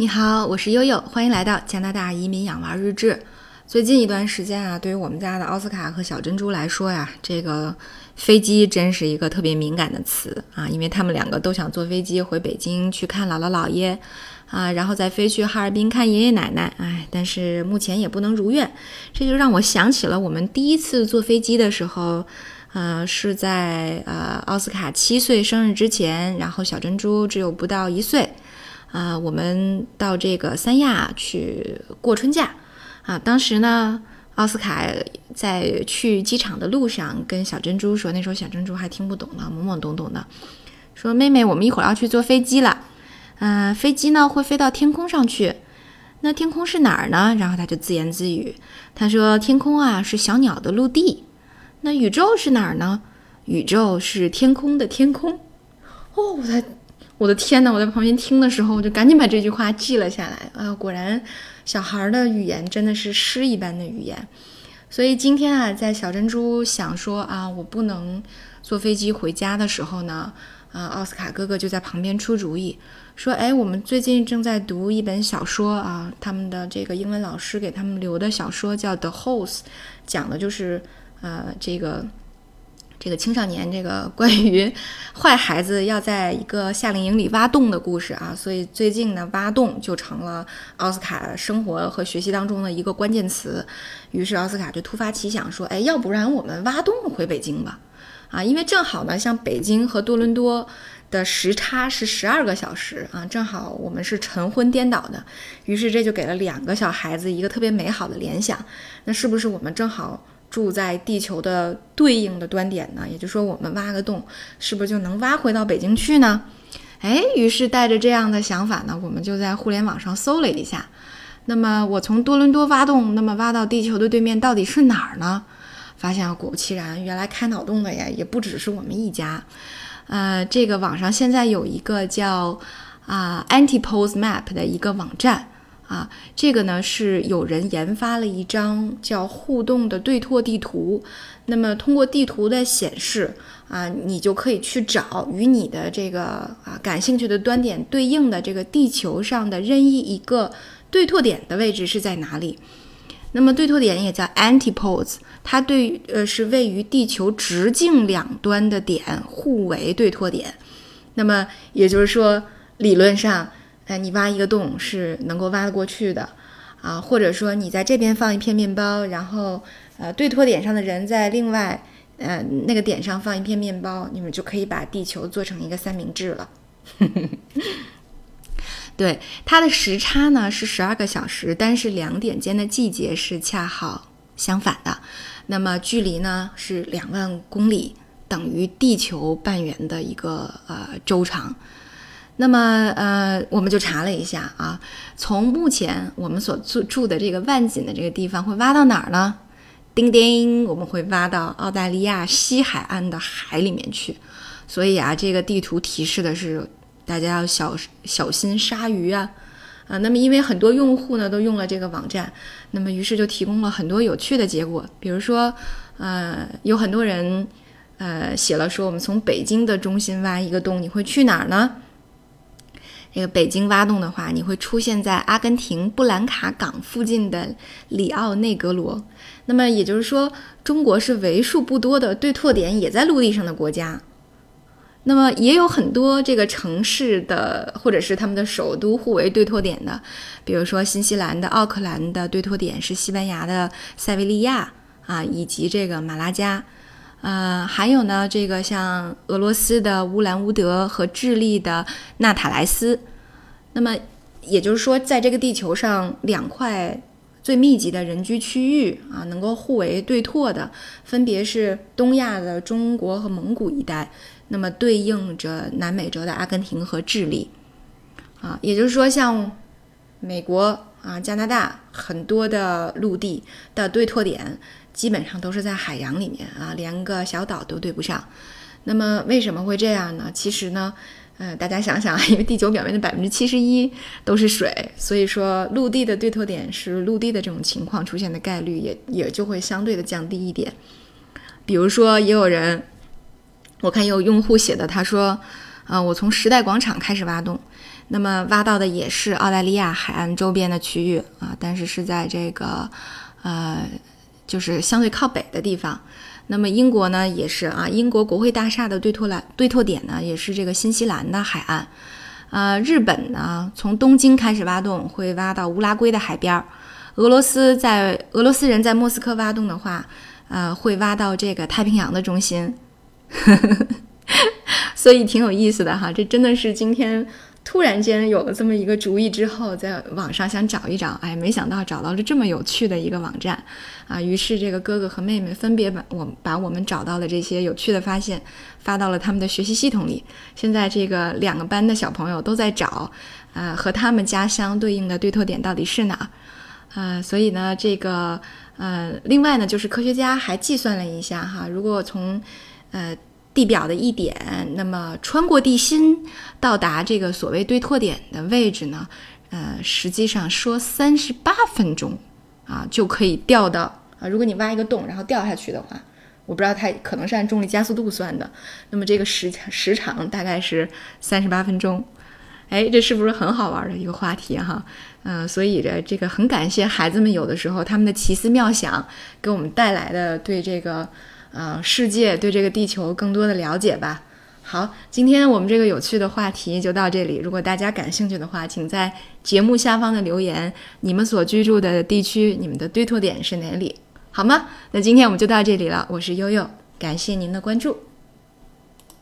你好，我是悠悠，欢迎来到加拿大移民养娃日志。最近一段时间啊，对于我们家的奥斯卡和小珍珠来说呀，这个飞机真是一个特别敏感的词啊，因为他们两个都想坐飞机回北京去看姥姥姥爷啊，然后再飞去哈尔滨看爷爷奶奶。哎，但是目前也不能如愿，这就让我想起了我们第一次坐飞机的时候，呃，是在呃奥斯卡七岁生日之前，然后小珍珠只有不到一岁，啊，我们到这个三亚去过春假。啊，当时呢，奥斯卡在去机场的路上跟小珍珠说，那时候小珍珠还听不懂呢，懵懵懂懂的，说：“妹妹，我们一会儿要去坐飞机了，嗯，飞机呢会飞到天空上去，那天空是哪儿呢？”然后他就自言自语，他说：“天空啊是小鸟的陆地，那宇宙是哪儿呢？宇宙是天空的天空。”哦，我在。我的天呐！我在旁边听的时候，我就赶紧把这句话记了下来啊！果然，小孩的语言真的是诗一般的语言。所以今天啊，在小珍珠想说啊，我不能坐飞机回家的时候呢，啊，奥斯卡哥哥就在旁边出主意，说：“哎，我们最近正在读一本小说啊，他们的这个英文老师给他们留的小说叫《The Host》，讲的就是呃这个。”这个青少年，这个关于坏孩子要在一个夏令营里挖洞的故事啊，所以最近呢，挖洞就成了奥斯卡生活和学习当中的一个关键词。于是奥斯卡就突发奇想说：“哎，要不然我们挖洞回北京吧？啊，因为正好呢，像北京和多伦多的时差是十二个小时啊，正好我们是晨昏颠倒的。于是这就给了两个小孩子一个特别美好的联想。那是不是我们正好？”住在地球的对应的端点呢，也就是说，我们挖个洞，是不是就能挖回到北京去呢？哎，于是带着这样的想法呢，我们就在互联网上搜了一下。那么，我从多伦多挖洞，那么挖到地球的对面到底是哪儿呢？发现果不其然，原来开脑洞的呀，也不只是我们一家。呃，这个网上现在有一个叫啊 Antipose Map 的一个网站。啊，这个呢是有人研发了一张叫互动的对拓地图，那么通过地图的显示啊，你就可以去找与你的这个啊感兴趣的端点对应的这个地球上的任意一个对拓点的位置是在哪里。那么对拓点也叫 antipodes，它对呃是位于地球直径两端的点互为对拓点。那么也就是说，理论上。哎，你挖一个洞是能够挖得过去的，啊，或者说你在这边放一片面包，然后呃对托点上的人在另外呃那个点上放一片面包，你们就可以把地球做成一个三明治了。对，它的时差呢是十二个小时，但是两点间的季节是恰好相反的。那么距离呢是两万公里，等于地球半圆的一个呃周长。那么，呃，我们就查了一下啊，从目前我们所住住的这个万锦的这个地方，会挖到哪儿呢？叮叮，我们会挖到澳大利亚西海岸的海里面去。所以啊，这个地图提示的是大家要小小心鲨鱼啊啊。那么，因为很多用户呢都用了这个网站，那么于是就提供了很多有趣的结果。比如说，呃，有很多人呃写了说，我们从北京的中心挖一个洞，你会去哪儿呢？这个北京挖洞的话，你会出现在阿根廷布兰卡港附近的里奥内格罗。那么也就是说，中国是为数不多的对拓点也在陆地上的国家。那么也有很多这个城市的或者是他们的首都互为对拓点的，比如说新西兰的奥克兰的对拓点是西班牙的塞维利亚啊，以及这个马拉加。呃，还有呢，这个像俄罗斯的乌兰乌德和智利的纳塔莱斯，那么也就是说，在这个地球上两块最密集的人居区域啊，能够互为对拓的，分别是东亚的中国和蒙古一带，那么对应着南美洲的阿根廷和智利，啊，也就是说，像美国啊、加拿大很多的陆地的对拓点。基本上都是在海洋里面啊，连个小岛都对不上。那么为什么会这样呢？其实呢，嗯，大家想想，因为地球表面的百分之七十一都是水，所以说陆地的对拓点是陆地的这种情况出现的概率也也就会相对的降低一点。比如说，也有人，我看有用户写的，他说，啊，我从时代广场开始挖洞，那么挖到的也是澳大利亚海岸周边的区域啊，但是是在这个呃，就是相对靠北的地方。那么英国呢也是啊，英国国会大厦的对拓来对拓点呢也是这个新西兰的海岸。呃，日本呢从东京开始挖洞，会挖到乌拉圭的海边儿。俄罗斯在俄罗斯人在莫斯科挖洞的话，呃，会挖到这个太平洋的中心。所以挺有意思的哈，这真的是今天。突然间有了这么一个主意之后，在网上想找一找，哎，没想到找到了这么有趣的一个网站，啊，于是这个哥哥和妹妹分别把我把我们找到的这些有趣的发现发到了他们的学习系统里。现在这个两个班的小朋友都在找，啊，和他们家乡对应的对拓点到底是哪儿，呃，所以呢，这个呃，另外呢，就是科学家还计算了一下哈，如果从呃。地表的一点，那么穿过地心到达这个所谓对拓点的位置呢？呃，实际上说三十八分钟啊就可以掉到啊。如果你挖一个洞然后掉下去的话，我不知道它可能是按重力加速度算的。那么这个时时长大概是三十八分钟。哎，这是不是很好玩的一个话题哈？嗯，所以这这个很感谢孩子们有的时候他们的奇思妙想给我们带来的对这个。啊，世界对这个地球更多的了解吧。好，今天我们这个有趣的话题就到这里。如果大家感兴趣的话，请在节目下方的留言，你们所居住的地区，你们的对拓点是哪里？好吗？那今天我们就到这里了。我是悠悠，感谢您的关注。